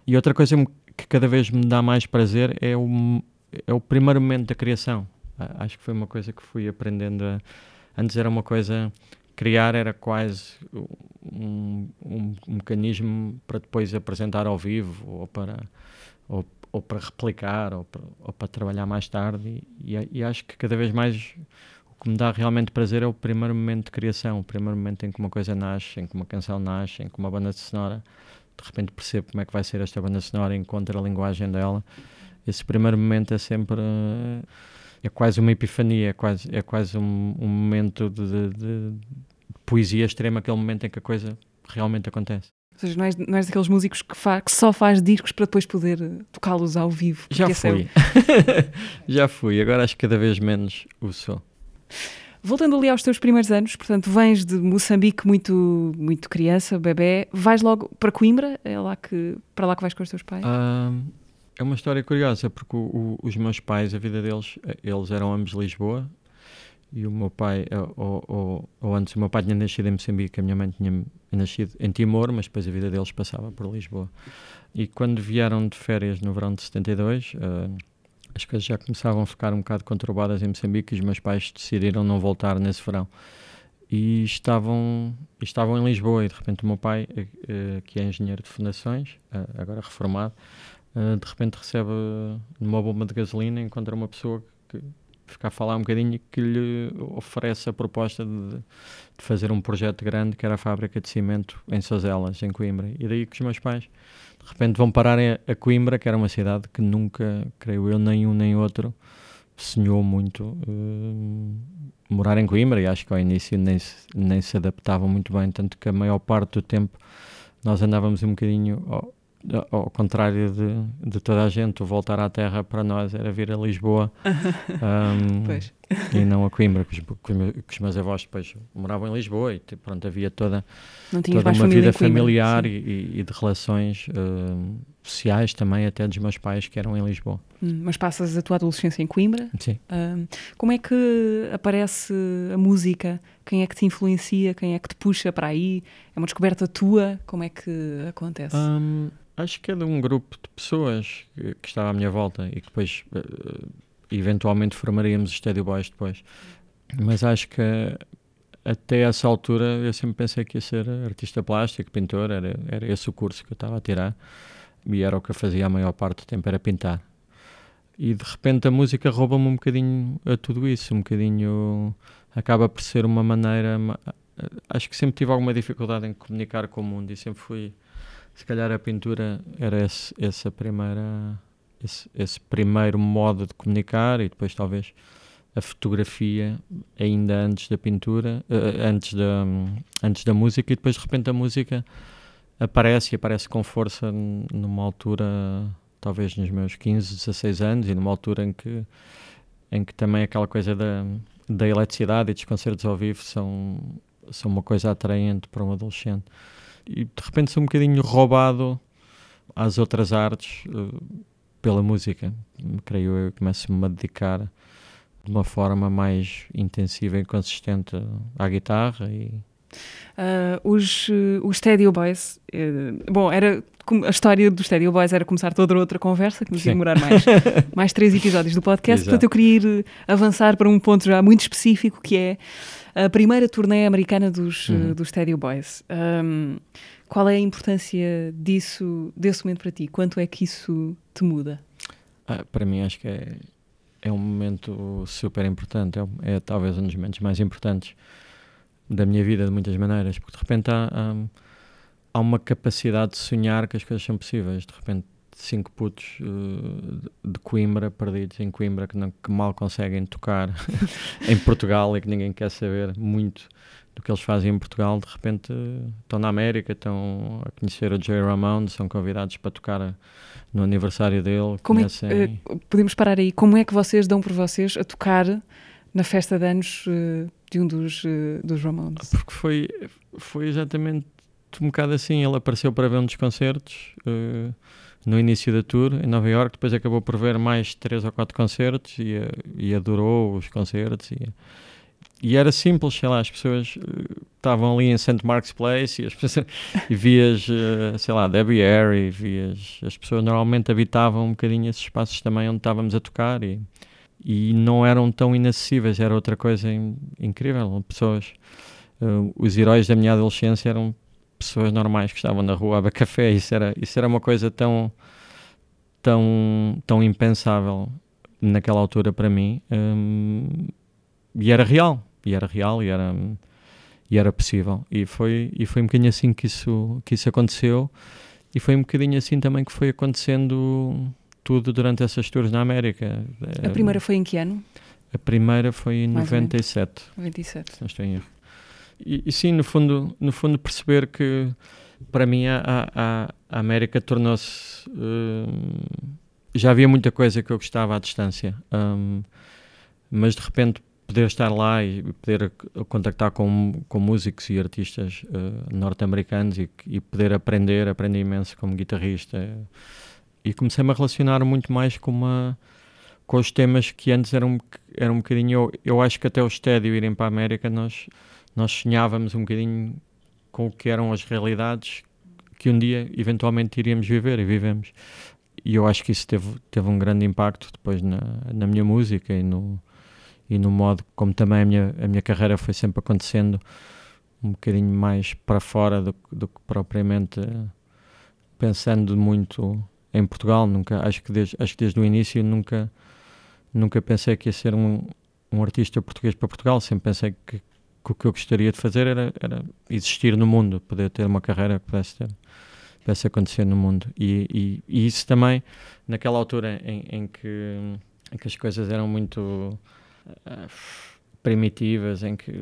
e outra coisa que cada vez me dá mais prazer é o é o primeiro momento da criação acho que foi uma coisa que fui aprendendo a, antes era uma coisa criar era quase um, um, um mecanismo para depois apresentar ao vivo ou para ou, ou para replicar ou para, ou para trabalhar mais tarde e, e, e acho que cada vez mais que me dá realmente prazer é o primeiro momento de criação, o primeiro momento em que uma coisa nasce, em que uma canção nasce, em que uma banda sonora de repente percebo como é que vai ser esta banda sonora, encontra a linguagem dela. Esse primeiro momento é sempre eh, é quase uma epifania, é quase, é quase um, um momento de, de- de poesia extrema, aquele momento em que a coisa realmente acontece. Ou seja, não és, não és daqueles músicos que, que só faz discos para depois poder eh, tocá-los ao vivo. Já é fui. Já fui, agora acho que cada vez menos o sou. Voltando ali aos teus primeiros anos, portanto, vens de Moçambique muito, muito criança, bebê, vais logo para Coimbra, é lá que, para lá que vais com os teus pais? É uma história curiosa, porque o- o- os meus pais, a vida deles, eh, eles eram ambos de Lisboa. E o meu pai, eh, ou, ou- ou antes, o meu pai tinha nascido em Moçambique, a minha mãe tinha nascido em Timor, mas depois a vida deles passava por Lisboa. E quando vieram de férias no verão de 72, ah, as coisas já começavam a ficar um bocado conturbadas em Moçambique e os meus pais decidiram não voltar nesse verão. E estavam, e estavam em Lisboa e de repente o meu pai, eh, eh, que é engenheiro de fundações, eh, agora reformado, de repente recebe numa bomba de gasolina, encontra uma pessoa que fica a falar um bocadinho e que lhe oferece a proposta de, de fazer um projeto grande que era a fábrica de cimento em Sozelas, em Coimbra. E daí que os meus pais de repente vão parar a Coimbra, que era uma cidade que nunca, creio eu, nem um nem outro sonhou muito eh, morar em Coimbra e acho que ao início nem se, nem se adaptavam muito bem, tanto que a maior parte do tempo nós andávamos um bocadinho ao, contrário de, de toda a gente, o voltar à terra para nós era vir a Lisboa Pois. e não a Coimbra, que os, que os meus- avós depois moravam em Lisboa e pronto, havia toda, toda uma vida Coimbra, familiar e, e- de relações ahm, sociais também, até dos meus pais que eram em Lisboa. Hum, mas passas a tua adolescência em Coimbra. Sim. Como é que aparece a música? Quem é que te influencia? Quem é que te puxa para aí? É uma descoberta tua? Como é que acontece? Hum, acho que é de um grupo de pessoas que, que estava à minha volta e que depois eh, eventualmente formaríamos os Steady Boys depois. Mas acho que até essa altura eu sempre pensei que ia ser artista plástico, pintor, era, era esse o curso que eu estava a tirar e era o que eu fazia a maior parte do tempo, era pintar. E de repente a música rouba-me um bocadinho a tudo isso, um bocadinho acaba por ser uma maneira. ma- Acho que sempre tive alguma dificuldade em comunicar com o mundo e sempre fui se calhar a pintura era esse, essa primeira, esse, esse primeiro modo de comunicar e depois talvez a fotografia ainda antes da pintura, uh, antes, da, antes da música, e depois de repente a música aparece e aparece com força numa altura, talvez nos meus 15, 16 anos, e numa altura em que, em que também aquela coisa da, da eletricidade e dos concertos ao vivo são, são uma coisa atraente para um adolescente. E de repente sou um bocadinho roubado às outras artes uh, pela música. Creio eu, começo-me a dedicar de uma forma mais intensiva e consistente à guitarra e Uh, os, uh, os Stadio Boys, uh, bom, era a história dos Stadio Boys era começar toda outra conversa que nos ia demorar mais, mais três episódios do podcast. Exato. Portanto, eu queria ir avançar para um ponto já muito específico que é a primeira turnê americana dos, uhum. dos Stadio Boys. Um, qual é a importância disso, desse momento para ti? Quanto é que isso te muda? Ah, para mim, acho que é, é um momento super importante. É, é talvez um dos momentos mais importantes da minha vida de muitas maneiras, porque de repente há, há, há, uma capacidade de sonhar que as coisas são possíveis. De repente, cinco putos uh, de Coimbra, perdidos em Coimbra, que, não, que mal conseguem tocar em Portugal e que ninguém quer saber muito do que eles fazem em Portugal, de repente uh, estão na América, estão a conhecer o Joey Ramone, são convidados para tocar no aniversário dele. Como conhecem... é, uh, podemos parar aí. Como é que vocês dão por vocês a tocar na festa de anos de um dos, dos Ramones? Porque foi, foi exatamente um bocado assim. Ele apareceu para ver um dos concertos uh, no início da tour em Nova York, depois acabou por ver mais três ou quatro concertos e, e adorou os concertos. E, e era simples, sei lá, as pessoas estavam ali em St. Mark's Place e, as pessoas, e vias, sei lá, Debbie Harry, vias, as pessoas normalmente habitavam um bocadinho esses espaços também onde estávamos a tocar e, e não eram tão inacessíveis, era outra coisa in, incrível. Pessoas, uh, os heróis da minha adolescência eram pessoas normais que estavam na rua a beber café. Isso era, isso era uma coisa tão, tão, tão impensável naquela altura para mim. Um, e era real, e era real, e era, e era possível. E foi, e foi um bocadinho assim que isso, que isso aconteceu. E foi um bocadinho assim também que foi acontecendo tudo durante essas tours na América. A primeira foi em que ano? A primeira foi em Mais 97. 97. Se não estou em erro. E, e, sim, no fundo, no fundo perceber que para mim a, a, a América tornou-se... Uh, já havia muita coisa que eu gostava à distância, um, mas de repente poder estar lá e poder contactar com, com músicos e artistas uh, norte-americanos e, e, poder aprender, aprender imenso como guitarrista e comecei-me a relacionar muito mais com, uma, com os temas que antes eram, eram um bocadinho. Eu, eu acho que até o estédio irem para a América nós, nós sonhávamos um bocadinho com o que eram as realidades que um dia eventualmente iríamos viver e vivemos. E eu acho que isso teve, teve um grande impacto depois na, na minha música e no, e no modo como também a minha, a minha carreira foi sempre acontecendo um bocadinho mais para fora do, do que propriamente pensando muito em Portugal. Nunca, acho, que desde, acho que desde o início nunca, nunca pensei que ia ser um, um artista português para Portugal. Sempre pensei que, que o que eu gostaria de fazer era, era, existir no mundo, poder ter uma carreira que pudesse, ter, pudesse acontecer no mundo. E, e, e isso também, naquela altura em, em, que, em que as coisas eram muito uh, primitivas, em que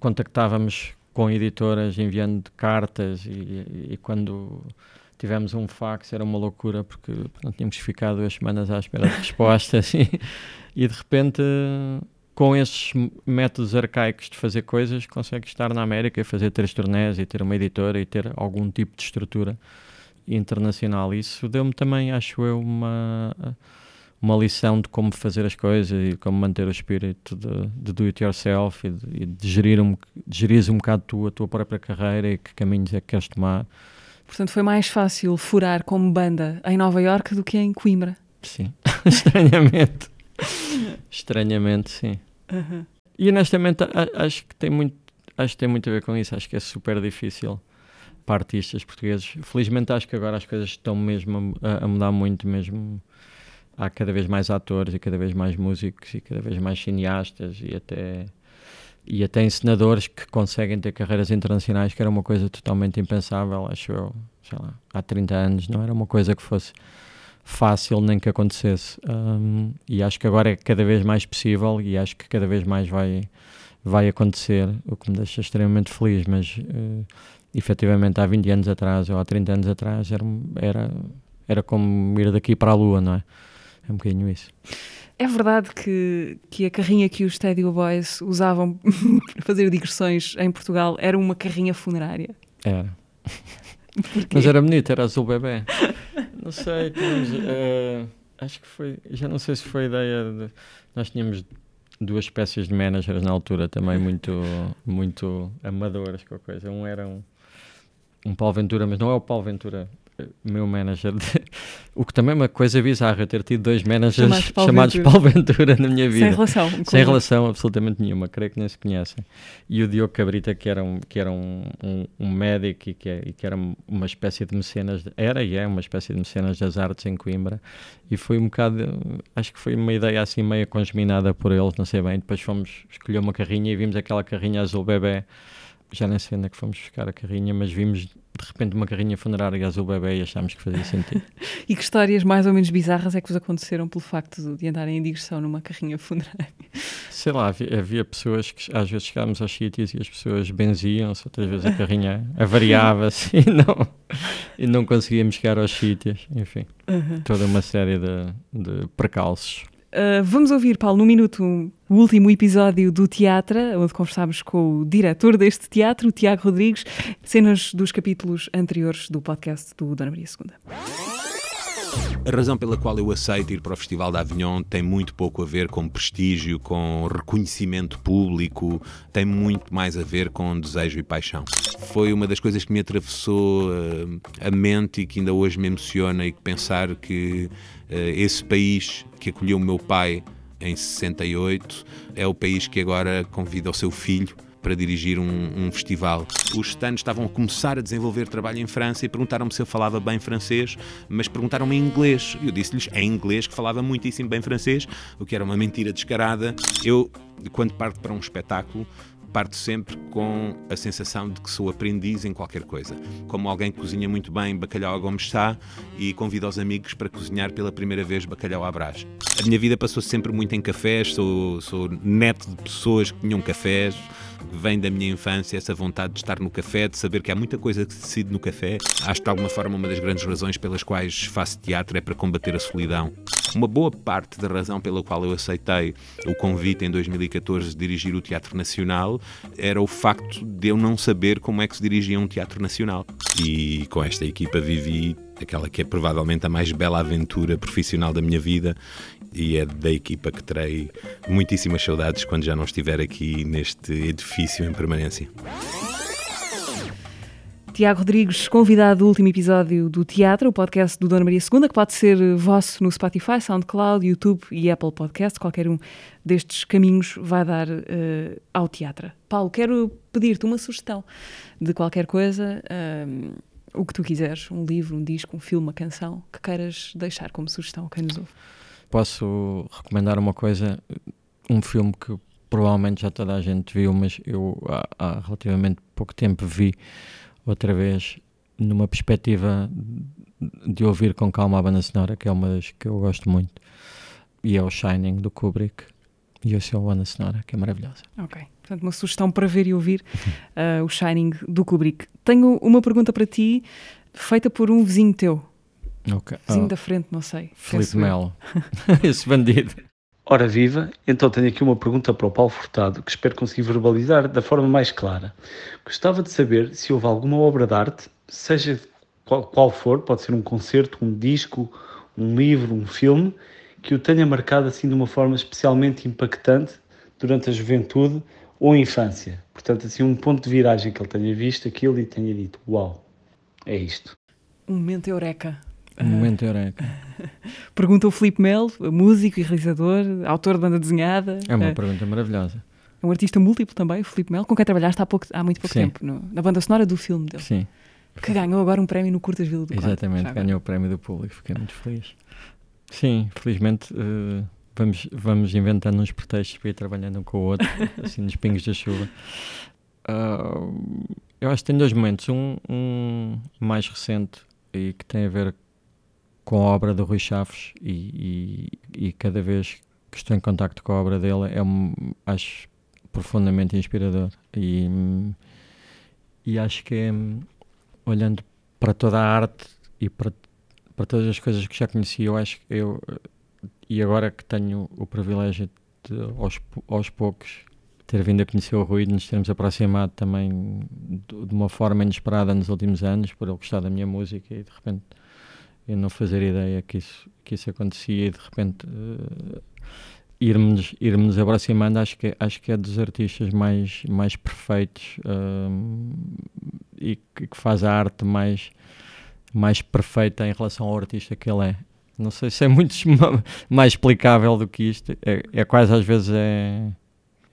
contactávamos com editoras enviando cartas e, e quando tivemos um fax, era uma loucura porque não tínhamos ficado duas semanas à espera de respostas e, e de repente com esses métodos arcaicos de fazer coisas consegue estar na América e fazer três turnés e ter uma editora e ter algum tipo de estrutura internacional. Isso deu-me também, acho eu, uma, uma lição de como fazer as coisas e como manter o espírito de, de do it yourself e de, de gerir um, de gerir um bocado tu, a tua própria carreira e que caminhos é que queres tomar. Portanto, foi mais fácil furar como banda em Nova York do que em Coimbra. Sim, estranhamente. Estranhamente, sim. Uhum. E honestamente, acho que tem muito, acho que tem muito a ver com isso. Acho que é super difícil para artistas portugueses. Felizmente, acho que agora as coisas estão mesmo a, a mudar muito mesmo. Há cada vez mais atores e cada vez mais músicos e cada vez mais cineastas e até e até encenadores que conseguem ter carreiras internacionais, que era uma coisa totalmente impensável, acho eu, sei lá, há 30 anos, não era uma coisa que fosse fácil nem que acontecesse. Um, e acho que agora é cada vez mais possível e acho que cada vez mais vai, vai acontecer, o que me deixa extremamente feliz, mas uh, efetivamente há 20 anos atrás ou há 30 anos atrás era, era, era como ir daqui para a Lua, não é? É um bocadinho isso. É verdade que, que a carrinha que os Stadio Boys usavam para fazer digressões em Portugal era uma carrinha funerária? Era. Mas era bonito, era azul bebê. Não sei, tínhamos, uh, acho que foi, já não sei se foi ideia de, nós tínhamos duas espécies de managers na altura também muito, muito amadoras, qualquer coisa. Um era um, um Paulo Ventura, mas não é o Paulo Ventura meu manager, de, o que também é uma coisa bizarra, ter tido dois managers chamados Paulo, chamados Ventura. Paulo Ventura na minha vida. Sem relação. Sem relação absolutamente nenhuma, creio que nem se conhecem. E o Diogo Cabrita, que era um, que era um, um, um médico e que, é, e que era uma espécie de mecenas, de, era e é uma espécie de mecenas das artes em Coimbra, e foi um bocado, acho que foi uma ideia assim meio congeminada por eles, não sei bem, depois fomos escolher uma carrinha e vimos aquela carrinha azul bebê já nem sei onde é que fomos buscar a carrinha, mas vimos de repente uma carrinha funerária azul bebê e achámos que fazia sentido. e que histórias mais ou menos bizarras é que vos aconteceram pelo facto de andarem em digressão numa carrinha funerária? Sei lá, havia, havia pessoas que às vezes chegávamos aos sítios e as pessoas benziam-se, outras vezes a carrinha avariava-se e não, e não conseguíamos chegar aos sítios, enfim, uhum. toda uma série de, de precalços. Uh, vamos ouvir, Paulo, no minuto, o último episódio do Teatro, onde conversámos com o diretor deste teatro, o Tiago Rodrigues, cenas dos capítulos anteriores do podcast do Dona Maria II. A razão pela qual eu aceito ir para o Festival da Avignon tem muito pouco a ver com prestígio, com reconhecimento público, tem muito mais a ver com desejo e paixão. Foi uma das coisas que me atravessou uh, a mente e que ainda hoje me emociona e que pensar que uh, esse país que acolheu o meu pai em 68 é o país que agora convida o seu filho para dirigir um, um festival. Os stands estavam a começar a desenvolver trabalho em França e perguntaram-me se eu falava bem francês, mas perguntaram-me em inglês. Eu disse-lhes em inglês que falava muitíssimo bem francês, o que era uma mentira descarada. Eu, quando parto para um espetáculo, parto sempre com a sensação de que sou aprendiz em qualquer coisa. Como alguém que cozinha muito bem bacalhau a gomes chá e convido os amigos para cozinhar pela primeira vez bacalhau à brás. A minha vida passou sempre muito em cafés, sou, sou neto de pessoas que tinham cafés, vem da minha infância essa vontade de estar no café, de saber que há muita coisa que se decide no café. Acho que de alguma forma uma das grandes razões pelas quais faço teatro é para combater a solidão. Uma boa parte da razão pela qual eu aceitei o convite em 2014 de dirigir o Teatro Nacional era o facto de eu não saber como é que se dirigia um teatro nacional. E com esta equipa vivi aquela que é provavelmente a mais bela aventura profissional da minha vida e é da equipa que terei muitíssimas saudades quando já não estiver aqui neste edifício em permanência. Tiago Rodrigues, convidado do último episódio do Teatro, o podcast do Dona Maria II, que pode ser vosso no Spotify, SoundCloud, YouTube e Apple Podcast. Qualquer um destes caminhos vai dar uh, ao teatro. Paulo, quero pedir-te uma sugestão de qualquer coisa, uh, o que tu quiseres, um livro, um disco, um filme, uma canção, que queiras deixar como sugestão a quem nos ouve posso recomendar uma coisa, um filme que provavelmente já toda a gente viu, mas eu há, há relativamente pouco tempo vi outra vez numa perspectiva de ouvir com calma a banda sonora, que é uma das que eu gosto muito, e é o Shining do Kubrick. E é a banda sonora, que é maravilhosa. Ok, portanto, uma sugestão para ver e ouvir uh, o Shining do Kubrick. Tenho uma pergunta para ti, feita por um vizinho teu. Okay. Vizinho oh. da frente, não sei. Felipe Melo. Esse bandido. Ora viva, então tenho aqui uma pergunta para o Paulo Furtado que espero conseguir verbalizar da forma mais clara. Gostava de saber se houve alguma obra de arte, seja qual, qual for, pode ser um concerto, um disco, um livro, um filme, que o tenha marcado assim de uma forma especialmente impactante durante a juventude ou a infância. Portanto, assim, um ponto de viragem que ele tenha visto aquilo e tenha dito: Uau, é isto. Um momento eureka. Um momento eureka. Pergunta o Filipe Melo, músico e realizador, autor de banda desenhada. É uma pergunta maravilhosa. É um artista múltiplo também, o Filipe Melo, com quem trabalhaste há, pouco, há muito pouco Sim. tempo, no, na banda sonora do filme dele. Sim. Que ganhou agora um prémio no Curtas Vila do Exatamente, ganhou o prémio do público, fiquei muito feliz. Sim, felizmente uh, vamos, vamos inventando uns pretextos para ir trabalhando um com o outro, assim nos pingos da chuva. Uh, eu acho que tem dois momentos. Um, um, mais recente e que tem a ver com a obra do Rui Chaves e, e, e cada vez que estou em contacto com a obra dele é acho profundamente inspirador. E, e acho que é, olhando para toda a arte e para, para todas as coisas que já conheci, eu acho que eu e agora que tenho o privilégio de aos, aos poucos ter vindo a conhecer o Rui, nos termos aproximado também de, de uma forma inesperada nos últimos anos, por ele gostar da minha música e de repente eu não fazer ideia que isso, que isso acontecia e de repente uh, irmos, irmos aproximando, acho que, acho que é dos artistas mais, mais perfeitos uh, e que, que, faz a arte mais, mais perfeita em relação ao artista que ele é. Não sei se é muito mais explicável do que isto, é, é quase às vezes é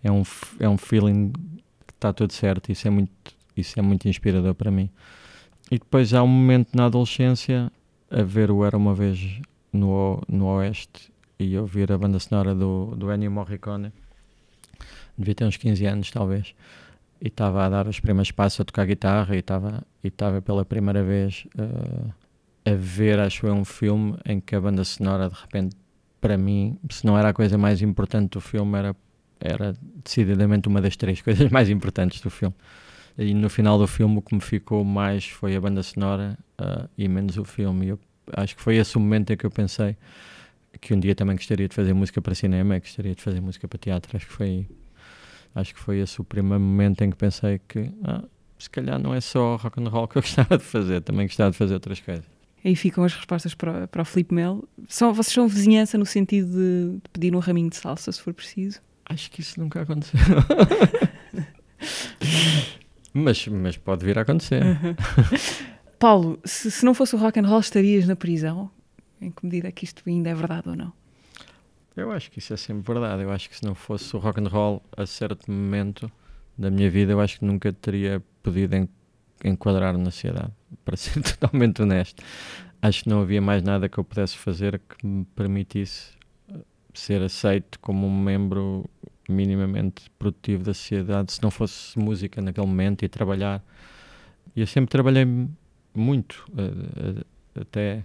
é um, é um feeling que está tudo certo. Isso é muito, isso é muito inspirador para mim. E depois há um momento na adolescência a ver o Era Uma Vez no, no Oeste e ouvir a banda sonora do, do Ennio Morricone. Devia ter uns 15 anos, talvez. E estava a dar os primeiros passos a tocar guitarra e estava e estava pela primeira vez uh, a ver, acho eu, um filme em que a banda sonora, de repente, para mim, se não era a coisa mais importante do filme, era era decididamente uma das três coisas mais importantes do filme. E no final do filme o que me ficou mais foi a banda sonora uh, e menos o filme. Eu acho que foi esse o momento em que eu pensei que um dia também gostaria de fazer música para cinema gostaria de fazer música para teatro. Acho que foi, acho que foi esse o primeiro momento em que pensei que ah, se calhar não é só rock and roll que eu gostava de fazer, também gostava de fazer outras coisas. Aí ficam as respostas para, para o Felipe Mel. São, vocês são vizinhança no sentido de, de pedir um raminho de salsa, se for preciso? Acho que isso nunca aconteceu. mas, mas pode vir a acontecer. Uhum. Paulo, se, se, não fosse o rock and roll, estarias na prisão? Em que medida é que isto ainda é verdade ou não? Eu acho que isso é sempre verdade. Eu acho que se não fosse o rock and roll a certo momento da minha vida, eu acho que nunca teria podido enquadrar na sociedade. Para ser totalmente honesto, acho que não havia mais nada que eu pudesse fazer que me permitisse ser aceito como um membro minimamente produtivo da sociedade se não fosse música naquele momento e trabalhar. E eu sempre trabalhei muito, até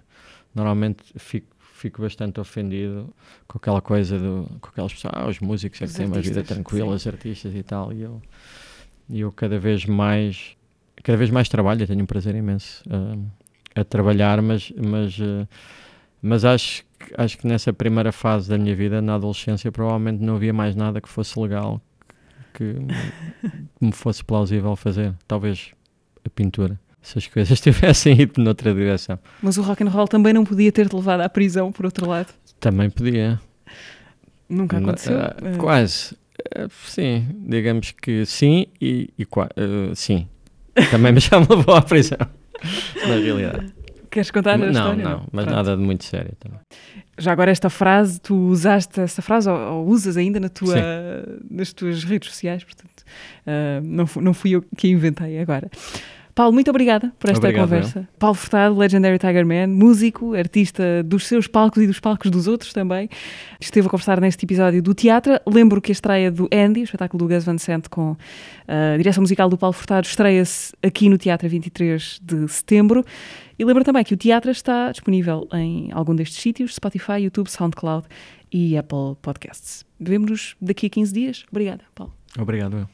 normalmente fico, fico bastante ofendido com aquela coisa do, com aquelas pessoas, ah, os músicos é que têm uma vida tranquila, sim. os artistas e tal, e eu, e eu cada vez mais cada vez mais trabalho, tenho um prazer imenso uh, a trabalhar, mas, mas, uh, mas acho acho que nessa primeira fase da minha vida, na adolescência, provavelmente não havia mais nada que fosse legal que me fosse plausível fazer. Talvez a pintura. Se as coisas tivessem ido noutra direção. Mas o rock and roll também não podia ter-te levado à prisão, por outro lado? Também podia. Nunca aconteceu? Uh, quase. Uh, sim, digamos que sim e, e uh, sim. Também me já me levou à prisão, na realidade. Queres contar a não, história? Não, não, mas Pronto. nada de muito sério também. Já agora esta frase, tu usaste essa frase ou, ou usas ainda na tua, nas tuas redes sociais, portanto, não, não fui eu que inventei agora. Paulo, muito obrigada por esta Obrigado, conversa. Eu. Paulo Furtado, Legendary Tiger Man, músico, artista dos seus palcos e dos palcos dos outros também. Esteve a conversar neste episódio do teatro. Lembro que a estreia do Andy, o espetáculo do Gus Van Sant com a direção musical do Paulo Furtado, estreia-se aqui no Teatro 23 de setembro. E lembro também que o teatro está disponível em algum destes sítios, Spotify, YouTube, SoundCloud e Apple Podcasts. Vemo-nos daqui a 15 dias. Obrigada, Paulo. Obrigado, eu.